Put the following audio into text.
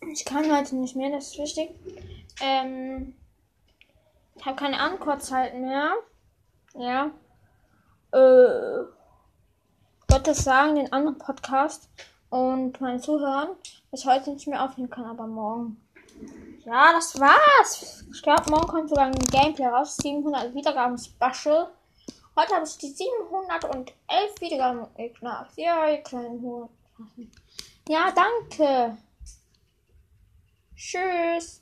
Ich kann heute nicht mehr, das ist wichtig. Ähm, ich habe keine Ankurzzeiten mehr. Ja. Äh, das sagen, den anderen Podcast und meine Zuhörer, dass ich heute nicht mehr aufnehmen kann, aber morgen. Ja, das war's. Ich glaube, morgen kommt sogar ein Gameplay raus. 700 Wiedergaben Special. Heute habe ich die 711 Wiedergaben geknackt. Ja, ihr kleinen Huren. Ja, danke. Tschüss.